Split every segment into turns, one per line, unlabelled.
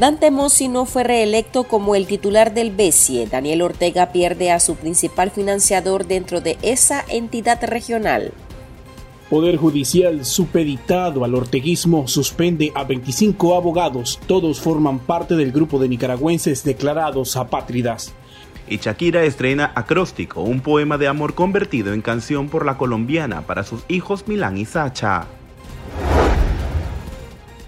Dante Mossi no fue reelecto como el titular del BESIE. Daniel Ortega pierde a su principal financiador dentro de esa entidad regional.
Poder Judicial supeditado al orteguismo suspende a 25 abogados. Todos forman parte del grupo de nicaragüenses declarados apátridas.
Y Shakira estrena Acróstico, un poema de amor convertido en canción por la colombiana para sus hijos Milán y Sacha.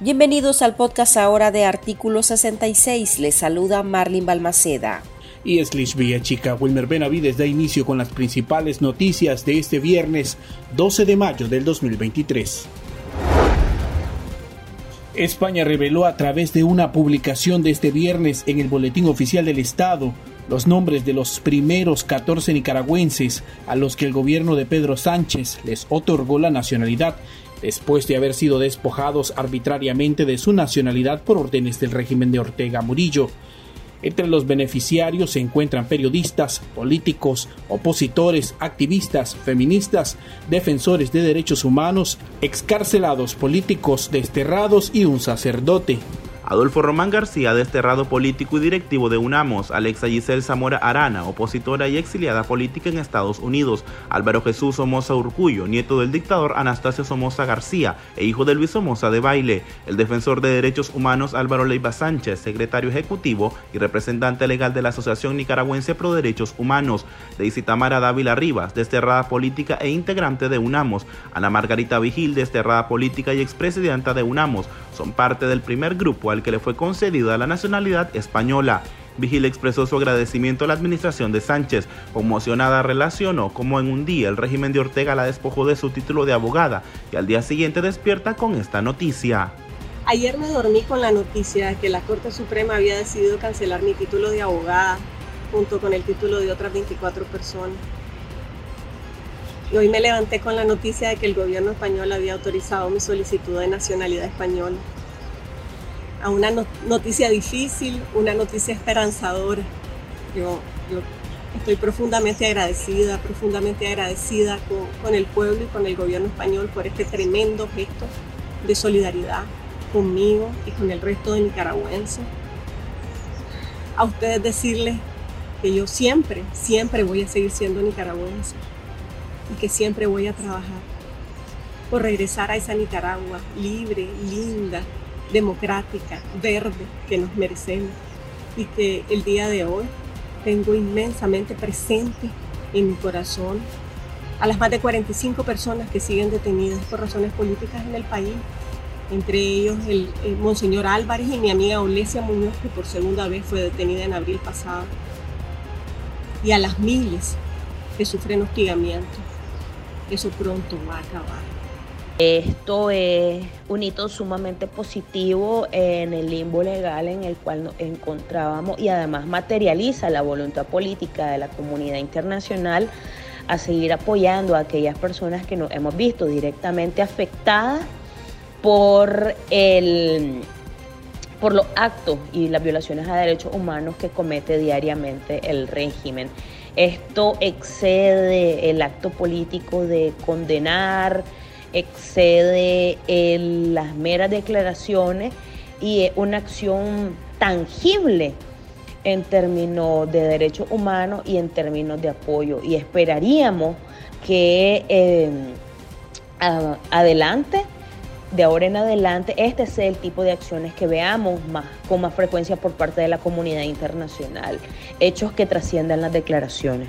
Bienvenidos al podcast ahora de Artículo 66. Les saluda Marlin Balmaceda.
Y es Lish Chica. Wilmer Benavides da inicio con las principales noticias de este viernes 12 de mayo del 2023. España reveló a través de una publicación de este viernes en el Boletín Oficial del Estado los nombres de los primeros 14 nicaragüenses a los que el gobierno de Pedro Sánchez les otorgó la nacionalidad después de haber sido despojados arbitrariamente de su nacionalidad por órdenes del régimen de Ortega Murillo. Entre los beneficiarios se encuentran periodistas, políticos, opositores, activistas, feministas, defensores de derechos humanos, excarcelados políticos, desterrados y un sacerdote.
Adolfo Román García, desterrado político y directivo de UNAMOS, Alexa Giselle Zamora Arana, opositora y exiliada política en Estados Unidos, Álvaro Jesús Somoza Urcullo, nieto del dictador Anastasio Somoza García e hijo de Luis Somoza de Baile, el defensor de derechos humanos Álvaro Leiva Sánchez, secretario ejecutivo y representante legal de la Asociación Nicaragüense Pro Derechos Humanos, Deisy Tamara Dávila Rivas, desterrada política e integrante de UNAMOS, Ana Margarita Vigil, desterrada política y expresidenta de UNAMOS, son parte del primer grupo al que le fue concedida la nacionalidad española. Vigil expresó su agradecimiento a la administración de Sánchez. Conmocionada relacionó cómo en un día el régimen de Ortega la despojó de su título de abogada y al día siguiente despierta con esta noticia.
Ayer me dormí con la noticia de que la Corte Suprema había decidido cancelar mi título de abogada junto con el título de otras 24 personas. Y hoy me levanté con la noticia de que el gobierno español había autorizado mi solicitud de nacionalidad española a una noticia difícil, una noticia esperanzadora. Yo, estoy profundamente agradecida, profundamente agradecida con, el pueblo y con el gobierno español por este tremendo gesto de solidaridad conmigo y con el resto de nicaragüenses. A ustedes decirles que yo siempre, siempre voy a seguir siendo nicaragüense y que siempre voy a trabajar por regresar a esa Nicaragua libre, linda, democrática, verde que nos merecemos y que el día de hoy tengo inmensamente presente en mi corazón a las más de 45 personas que siguen detenidas por razones políticas en el país, entre ellos el, Monseñor Álvarez y mi amiga Olesia Muñoz, que por segunda vez fue detenida en abril pasado, y a las miles que sufren hostigamiento. Eso pronto va a acabar.
Esto es un hito sumamente positivo en el limbo legal en el cual nos encontrábamos y además materializa la voluntad política de la comunidad internacional a seguir apoyando a aquellas personas que nos hemos visto directamente afectadas por el por los actos y las violaciones a derechos humanos que comete diariamente el régimen. Esto excede el acto político de condenar, excede las meras declaraciones y es una acción tangible en términos de derechos humanos y en términos de apoyo. Y esperaríamos que eh, adelante, de ahora en adelante, este sea el tipo de acciones que veamos más, con más frecuencia por parte de la comunidad internacional, hechos que trasciendan las declaraciones.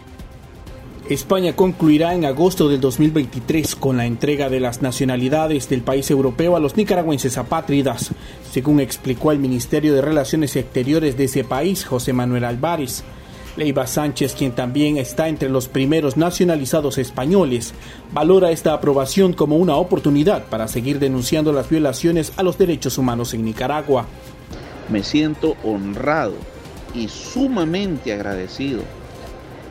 España concluirá en agosto del 2023 con la entrega de las nacionalidades del país europeo a los nicaragüenses apátridas, según explicó el Ministerio de Relaciones Exteriores de ese país, José Manuel Álvarez. Leiva Sánchez, quien también está entre los primeros nacionalizados españoles, valora esta aprobación como una oportunidad para seguir denunciando las violaciones a los derechos humanos en Nicaragua.
Me siento honrado y sumamente agradecido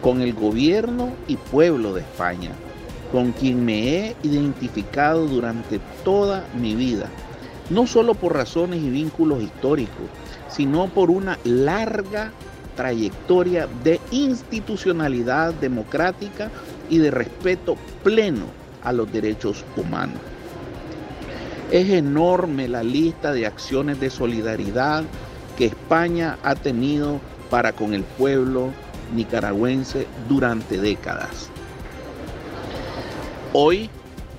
con el gobierno y pueblo de España, con quien me he identificado durante toda mi vida, no solo por razones y vínculos históricos, sino por una larga trayectoria de institucionalidad democrática y de respeto pleno a los derechos humanos. Es enorme la lista de acciones de solidaridad que España ha tenido para con el pueblo nicaragüense durante décadas. Hoy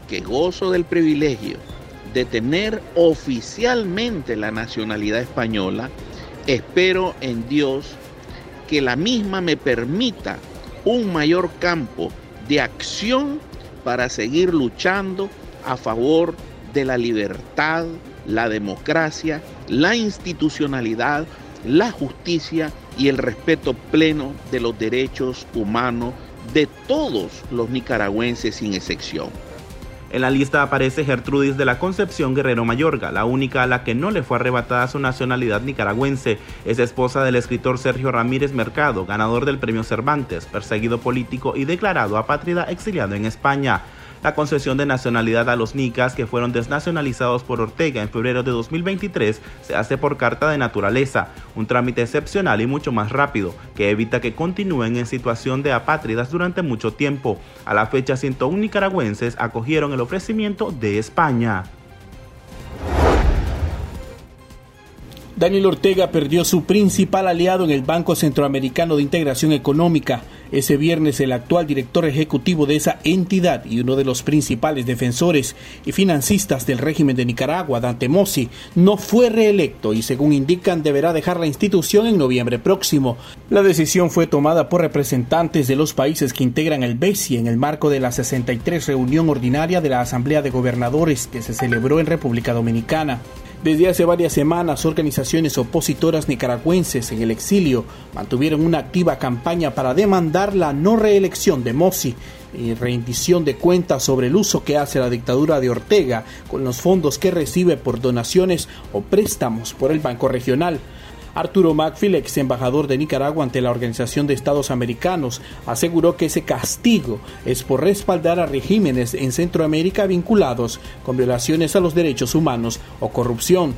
que gozo del privilegio de tener oficialmente la nacionalidad española, espero en Dios que la misma me permita un mayor campo de acción para seguir luchando a favor de la libertad, la democracia, la institucionalidad, la justicia y el respeto pleno de los derechos humanos de todos los nicaragüenses sin excepción.
En la lista aparece Gertrudis de la Concepción Guerrero Mayorga, la única a la que no le fue arrebatada su nacionalidad nicaragüense. Es esposa del escritor Sergio Ramírez Mercado, ganador del premio Cervantes, perseguido político y declarado apátrida exiliado en España la concesión de nacionalidad a los nicas que fueron desnacionalizados por Ortega en febrero de 2023 se hace por carta de naturaleza, un trámite excepcional y mucho más rápido, que evita que continúen en situación de apátridas durante mucho tiempo. A la fecha, 101 nicaragüenses acogieron el ofrecimiento de España.
Daniel Ortega perdió su principal aliado en el Banco Centroamericano de Integración Económica. Ese viernes el actual director ejecutivo de esa entidad y uno de los principales defensores y financistas del régimen de Nicaragua, Dante Mossi, no fue reelecto y según indican deberá dejar la institución en noviembre próximo. La decisión fue tomada por representantes de los países que integran el BESI en el marco de la 63 reunión ordinaria de la Asamblea de Gobernadores que se celebró en República Dominicana. Desde hace varias semanas, organizaciones opositoras nicaragüenses en el exilio mantuvieron una activa campaña para demandar la no reelección de Mossi y rendición de cuentas sobre el uso que hace la dictadura de Ortega con los fondos que recibe por donaciones o préstamos por el Banco Regional. Arturo Macfield, ex embajador de Nicaragua ante la Organización de Estados Americanos, aseguró que ese castigo es por respaldar a regímenes en Centroamérica vinculados con violaciones a los derechos humanos o corrupción.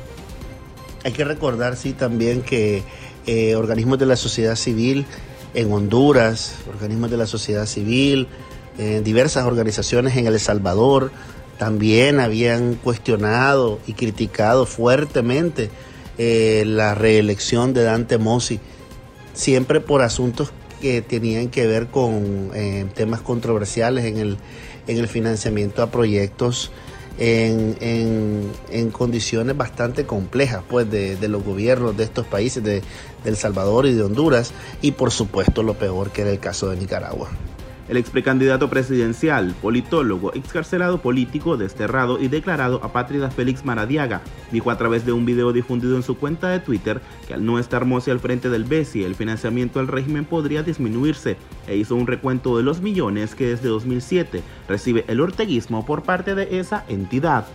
Hay que recordar, sí, también que eh, organismos de la sociedad civil en Honduras, organismos de la sociedad civil, eh, diversas organizaciones en El Salvador, también habían cuestionado y criticado fuertemente eh, la reelección de Dante Mossi, siempre por asuntos que tenían que ver con eh, temas controversiales en el, en el financiamiento a proyectos en, en, condiciones bastante complejas pues de, de, los gobiernos de estos países, de, de El Salvador y de Honduras, y por supuesto lo peor que era el caso de Nicaragua.
El ex precandidato presidencial, politólogo, excarcelado político, desterrado y declarado apátrida Félix Maradiaga dijo a través de un video difundido en su cuenta de Twitter que al no estar Mossi al frente del BESI, el financiamiento al régimen podría disminuirse e hizo un recuento de los millones que desde 2007 recibe el orteguismo por parte de esa entidad.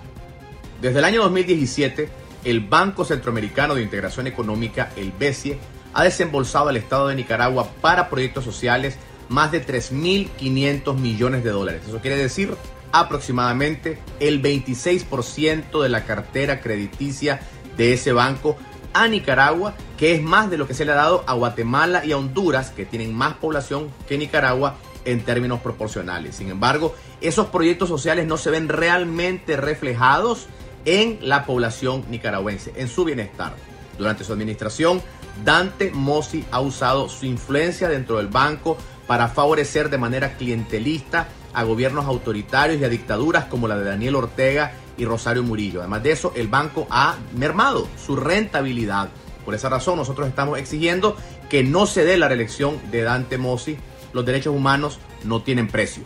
Desde el año 2017, el Banco Centroamericano de Integración Económica, el BESIE, ha desembolsado al Estado de Nicaragua para proyectos sociales más de 3.500 millones de dólares. Eso quiere decir aproximadamente el 26% de la cartera crediticia de ese banco a Nicaragua, que es más de lo que se le ha dado a Guatemala y a Honduras, que tienen más población que Nicaragua en términos proporcionales. Sin embargo, esos proyectos sociales no se ven realmente reflejados en la población nicaragüense, en su bienestar. Durante su administración, Dante Mossi ha usado su influencia dentro del banco para favorecer de manera clientelista a gobiernos autoritarios y a dictaduras como la de Daniel Ortega y Rosario Murillo. Además de eso, el banco ha mermado su rentabilidad. Por esa razón, nosotros estamos exigiendo que no se dé la reelección de Dante Mossi. Los derechos humanos no tienen precio.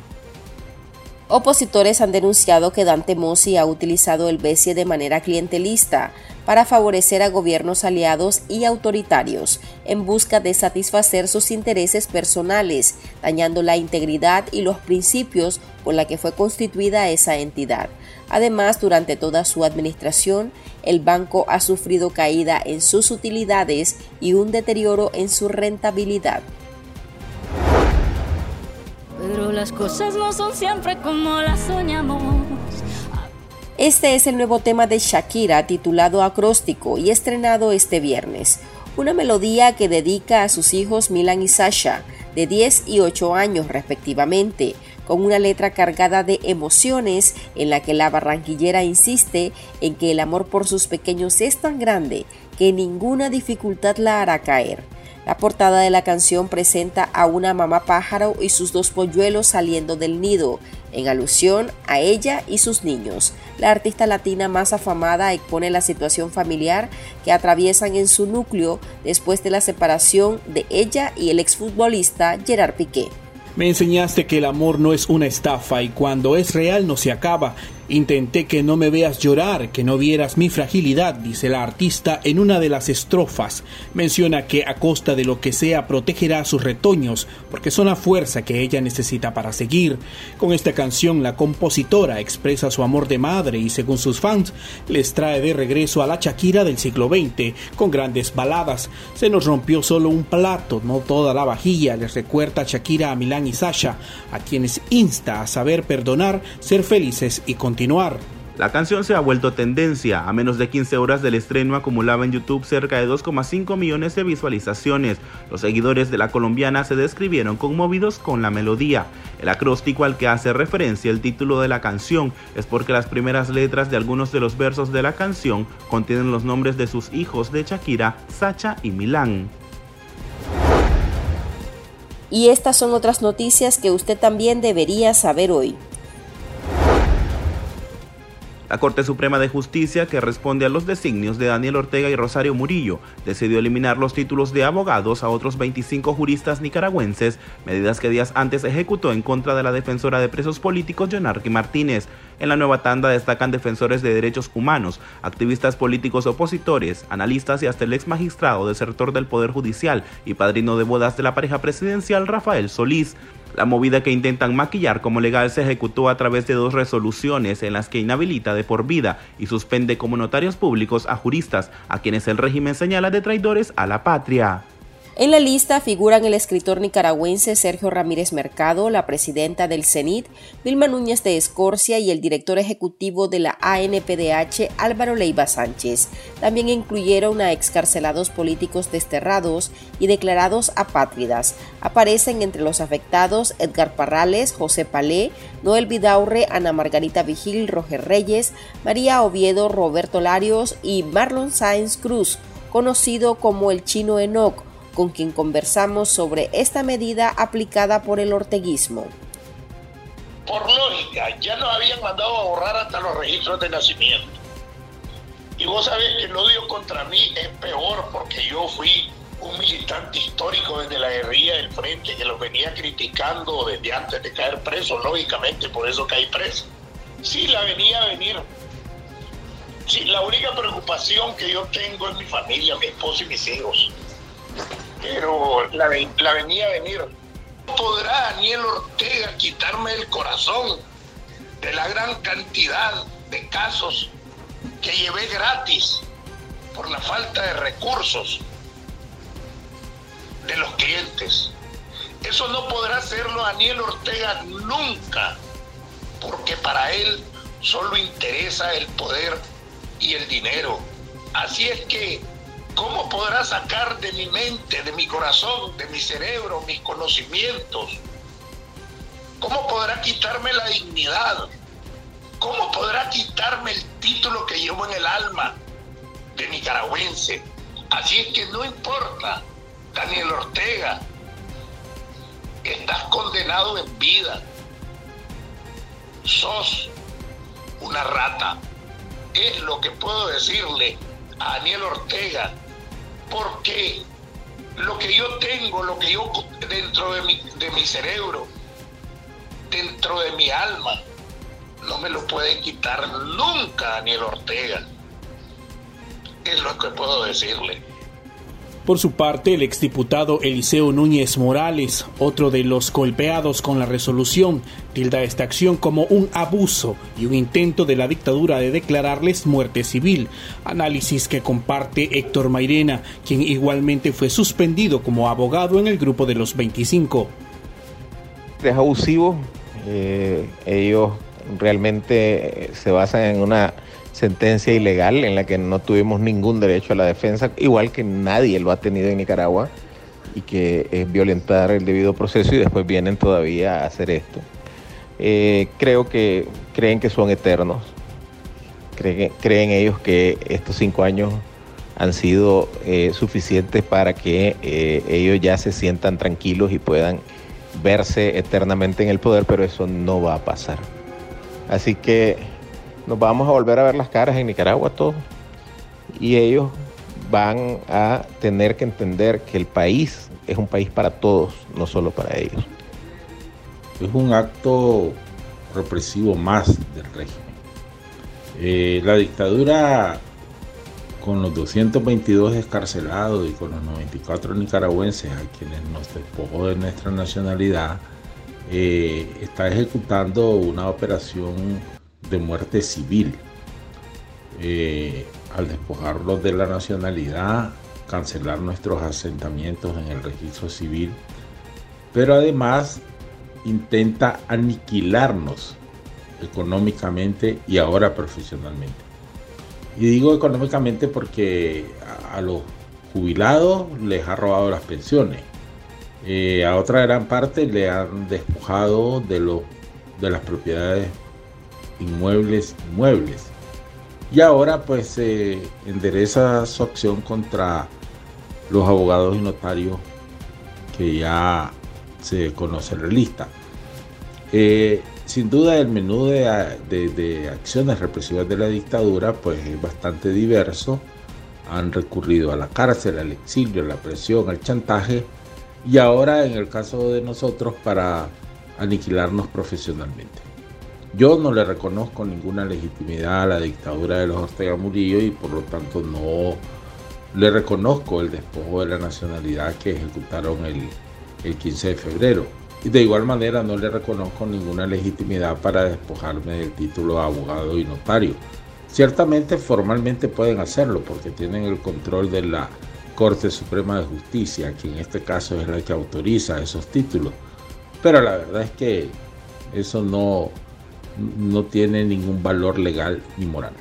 Opositores han denunciado que Dante Mossi ha utilizado el BESIE de manera clientelista para favorecer a gobiernos aliados y autoritarios en busca de satisfacer sus intereses personales, dañando la integridad y los principios por la que fue constituida esa entidad. Además, durante toda su administración, el banco ha sufrido caída en sus utilidades y un deterioro en su rentabilidad.
Pero las cosas no son siempre como las soñamos.
Este es el nuevo tema de Shakira titulado Acróstico y estrenado este viernes. Una melodía que dedica a sus hijos Milan y Sasha, de 10 y 8 años respectivamente, con una letra cargada de emociones en la que la barranquillera insiste en que el amor por sus pequeños es tan grande que ninguna dificultad la hará caer. La portada de la canción presenta a una mamá pájaro y sus dos polluelos saliendo del nido, en alusión a ella y sus niños. La artista latina más afamada expone la situación familiar que atraviesan en su núcleo después de la separación de ella y el exfutbolista Gerard Piqué.
Me enseñaste que el amor no es una estafa y cuando es real no se acaba Intenté que no me veas llorar, que no vieras mi fragilidad, dice la artista en una de las estrofas. Menciona que a costa de lo que sea protegerá a sus retoños, porque son la fuerza que ella necesita para seguir. Con esta canción la compositora expresa su amor de madre y según sus fans les trae de regreso a la Shakira del siglo XX, con grandes baladas. Se nos rompió solo un plato, no toda la vajilla, les recuerda Shakira a Milán y Sasha, a quienes insta a saber perdonar, ser felices y
la canción se ha vuelto tendencia. A menos de 15 horas del estreno acumulaba en YouTube cerca de 2,5 millones de visualizaciones. Los seguidores de la colombiana se describieron conmovidos con la melodía. El acróstico al que hace referencia el título de la canción es porque las primeras letras de algunos de los versos de la canción contienen los nombres de sus hijos de Shakira, Sacha y Milán.
Y estas son otras noticias que usted también debería saber hoy.
La Corte Suprema de Justicia, que responde a los designios de Daniel Ortega y Rosario Murillo, decidió eliminar los títulos de abogados a otros 25 juristas nicaragüenses, medidas que días antes ejecutó en contra de la defensora de presos políticos Jonarqui Martínez. En la nueva tanda destacan defensores de derechos humanos, activistas políticos opositores, analistas y hasta el ex magistrado desertor del Poder Judicial y padrino de bodas de la pareja presidencial Rafael Solís. La movida que intentan maquillar como legal se ejecutó a través de dos resoluciones en las que inhabilita de por vida y suspende como notarios públicos a juristas a quienes el régimen señala de traidores a la patria.
En la lista figuran el escritor nicaragüense Sergio Ramírez Mercado, la presidenta del CENIT, Vilma Núñez de Escorcia y el director ejecutivo de la ANPDH, Álvaro Leiva Sánchez. También incluyeron a excarcelados políticos desterrados y declarados apátridas. Aparecen entre los afectados Edgar Parrales, José Palé, Noel Vidaurre, Ana Margarita Vigil, Roger Reyes, María Oviedo, Roberto Larios y Marlon Sáenz Cruz, conocido como el chino Enoch con quien conversamos sobre esta medida aplicada por el orteguismo.
Por lógica, ya nos habían mandado a borrar hasta los registros de nacimiento. Y vos sabés que el odio contra mí es peor porque yo fui un militante histórico desde la guerrilla del frente que los venía criticando desde antes de caer preso, lógicamente, por eso caí preso. Sí, la venía a venir. Sí, la única preocupación que yo tengo es mi familia, mi esposo y mis hijos pero la, venía a venir. ¿Podrá Daniel Ortega quitarme el corazón de la gran cantidad de casos que llevé gratis por la falta de recursos de los clientes? Eso no podrá hacerlo Daniel Ortega nunca, porque para él solo interesa el poder y el dinero. Así es que ¿Cómo podrá sacar de mi mente, de mi corazón, de mi cerebro, mis conocimientos? ¿Cómo podrá quitarme la dignidad? ¿Cómo podrá quitarme el título que llevo en el alma de nicaragüense? Así es que no importa, Daniel Ortega, estás condenado en vida. Sos una rata. Es lo que puedo decirle a Daniel Ortega porque lo que yo tengo, lo que yo dentro de mi, de mi cerebro, dentro de mi alma, no me lo puede quitar nunca Daniel Ortega. Es lo que puedo decirle.
Por su parte, el exdiputado Eliseo Núñez Morales, otro de los golpeados con la resolución, tilda esta acción como un abuso y un intento de la dictadura de declararles muerte civil, análisis que comparte Héctor Mairena, quien igualmente fue suspendido como abogado en el grupo de los 25.
Es abusivo, eh, ellos realmente se basan en una sentencia ilegal en la que no tuvimos ningún derecho a la defensa, igual que nadie lo ha tenido en Nicaragua, y que es violentar el debido proceso y después vienen todavía a hacer esto. eh, creo que creen que son eternos. Creen, ellos que estos cinco años han sido eh, suficientes para que eh, ellos ya se sientan tranquilos y puedan verse eternamente en el poder, pero eso no va a pasar. Así que nos vamos a volver a ver las caras en Nicaragua todos. Y ellos van a tener que entender que el país es un país para todos, no solo para ellos.
Es un acto represivo más del régimen. Eh, la dictadura con los 222 escarcelados y con los 94 nicaragüenses a quienes nos despojó de nuestra nacionalidad, eh, está ejecutando una operación de muerte civil. Eh, al despojarlos de la nacionalidad, cancelar nuestros asentamientos en el registro civil, pero además intenta aniquilarnos económicamente y ahora profesionalmente. Y digo económicamente porque a, los jubilados les ha robado las pensiones. Eh, a otra gran parte le han despojado de, lo, de las propiedades inmuebles inmuebles. Y ahora pues se endereza su acción contra los abogados y notarios que ya se conoce la lista. Eh, sin duda el menú de, acciones represivas de la dictadura pues es bastante diverso. Han recurrido a la cárcel, al exilio, a la presión, al chantaje y ahora en el caso de nosotros para aniquilarnos profesionalmente. Yo no le reconozco ninguna legitimidad a la dictadura de los Ortega Murillo y por lo tanto no le reconozco el despojo de la nacionalidad que ejecutaron el, el 15 de febrero. Y de igual manera no le reconozco ninguna legitimidad para despojarme del título de abogado y notario. Ciertamente formalmente pueden hacerlo porque tienen el control de la Corte Suprema de Justicia, que en este caso es la que autoriza esos títulos. Pero la verdad es que eso no, no tiene ningún valor legal ni moral.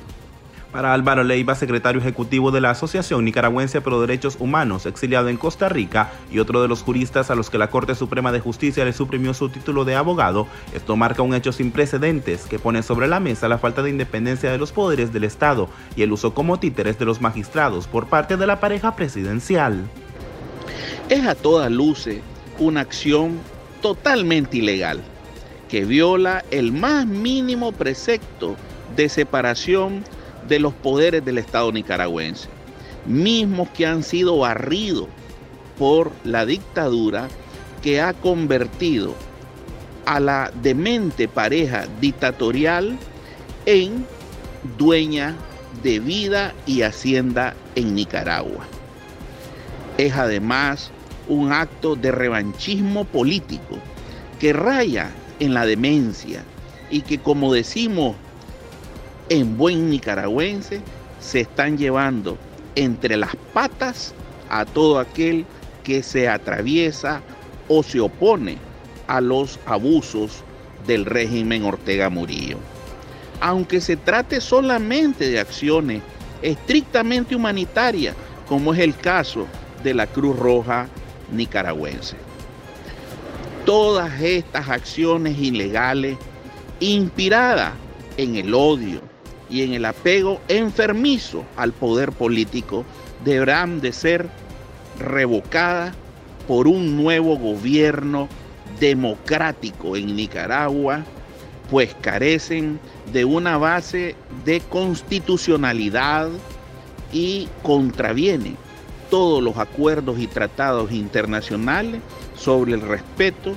Para Álvaro Leiva, secretario ejecutivo de la Asociación Nicaragüense Pro Derechos Humanos, exiliado en Costa Rica, y otro de los juristas a los que la Corte Suprema de Justicia le suprimió su título de abogado, esto marca un hecho sin precedentes que pone sobre la mesa la falta de independencia de los poderes del Estado y el uso como títeres de los magistrados por parte de la pareja presidencial.
Es a todas luces una acción totalmente ilegal que viola el más mínimo precepto de separación de los poderes del Estado nicaragüense, mismos que han sido barridos por la dictadura que ha convertido a la demente pareja dictatorial en dueña de vida y hacienda en Nicaragua. Es además un acto de revanchismo político que raya en la demencia y que como decimos en buen nicaragüense, se están llevando entre las patas a todo aquel que se atraviesa o se opone a los abusos del régimen Ortega Murillo. Aunque se trate solamente de acciones estrictamente humanitarias, como es el caso de la Cruz Roja nicaragüense. Todas estas acciones ilegales inspiradas en el odio, y en el apego enfermizo al poder político deberán de ser revocadas por un nuevo gobierno democrático en Nicaragua, pues carecen de una base de constitucionalidad y contravienen todos los acuerdos y tratados internacionales sobre el respeto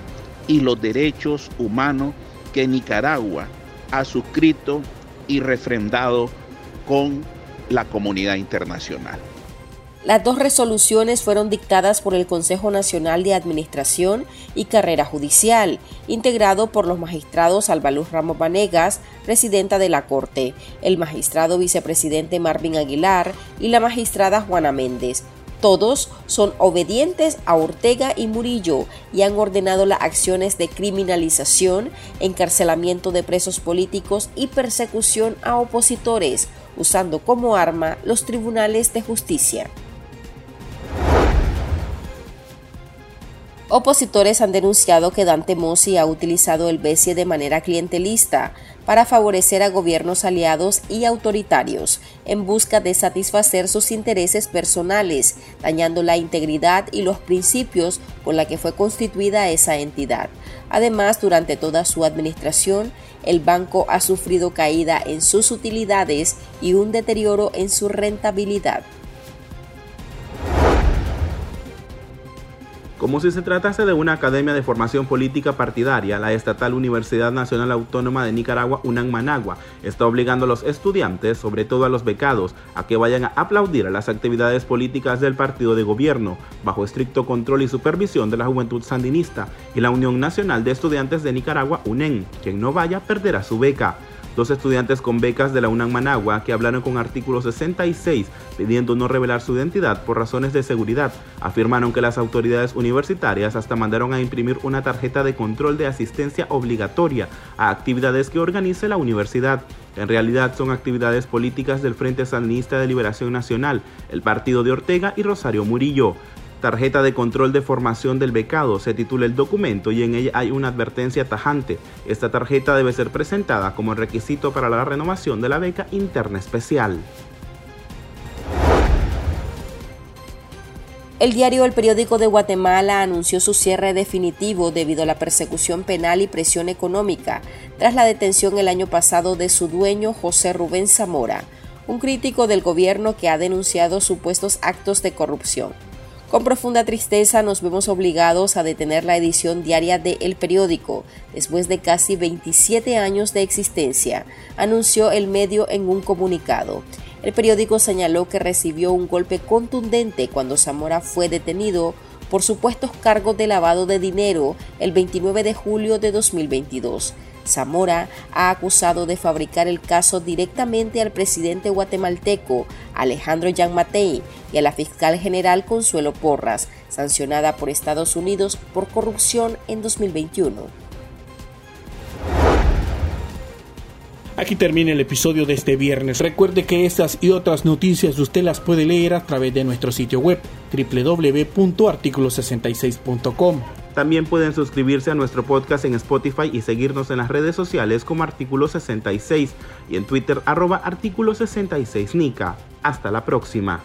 y los derechos humanos que Nicaragua ha suscrito y refrendado con la comunidad internacional.
Las dos resoluciones fueron dictadas por el Consejo Nacional de Administración y Carrera Judicial, integrado por los magistrados Albaluz Ramos Vanegas, presidenta de la Corte, el magistrado vicepresidente Marvin Aguilar y la magistrada Juana Méndez, todos son obedientes a Ortega y Murillo y han ordenado las acciones de criminalización, encarcelamiento de presos políticos y persecución a opositores, usando como arma los tribunales de justicia. Opositores han denunciado que Dante Mossi ha utilizado el BESIE de manera clientelista para favorecer a gobiernos aliados y autoritarios en busca de satisfacer sus intereses personales, dañando la integridad y los principios con la que fue constituida esa entidad. Además, durante toda su administración, el banco ha sufrido caída en sus utilidades y un deterioro en su rentabilidad.
Como si se tratase de una academia de formación política partidaria, la Estatal Universidad Nacional Autónoma de Nicaragua, UNAM Managua, está obligando a los estudiantes, sobre todo a los becados, a que vayan a aplaudir a las actividades políticas del partido de gobierno, bajo estricto control y supervisión de la Juventud Sandinista y la Unión Nacional de Estudiantes de Nicaragua, UNEN. Quien no vaya perderá su beca. Dos estudiantes con becas de la UNAM Managua que hablaron con artículo 66 pidiendo no revelar su identidad por razones de seguridad, afirmaron que las autoridades universitarias hasta mandaron a imprimir una tarjeta de control de asistencia obligatoria a actividades que organice la universidad. En realidad son actividades políticas del Frente Sandinista de Liberación Nacional, el partido de Ortega y Rosario Murillo. Tarjeta de control de formación del becado se titula el documento y en ella hay una advertencia tajante. Esta tarjeta debe ser presentada como requisito para la renovación de la beca interna especial.
El diario El Periódico de Guatemala anunció su cierre definitivo debido a la persecución penal y presión económica tras la detención el año pasado de su dueño José Rubén Zamora, un crítico del gobierno que ha denunciado supuestos actos de corrupción. Con profunda tristeza nos vemos obligados a detener la edición diaria de El Periódico después de casi 27 años de existencia, anunció el medio en un comunicado. El periódico señaló que recibió un golpe contundente cuando Zamora fue detenido por supuestos cargos de lavado de dinero el 29 de julio de 2022. Zamora ha acusado de fabricar el caso directamente al presidente guatemalteco Alejandro Matei y a la fiscal general Consuelo Porras, sancionada por Estados Unidos por corrupción en 2021.
Aquí termina el episodio de este viernes. Recuerde que estas y otras noticias usted las puede leer a través de nuestro sitio web www.articulo66.com.
También pueden suscribirse a nuestro podcast en Spotify y seguirnos en las redes sociales como Artículo 66 y en Twitter arroba Artículo 66 Nica. Hasta la próxima.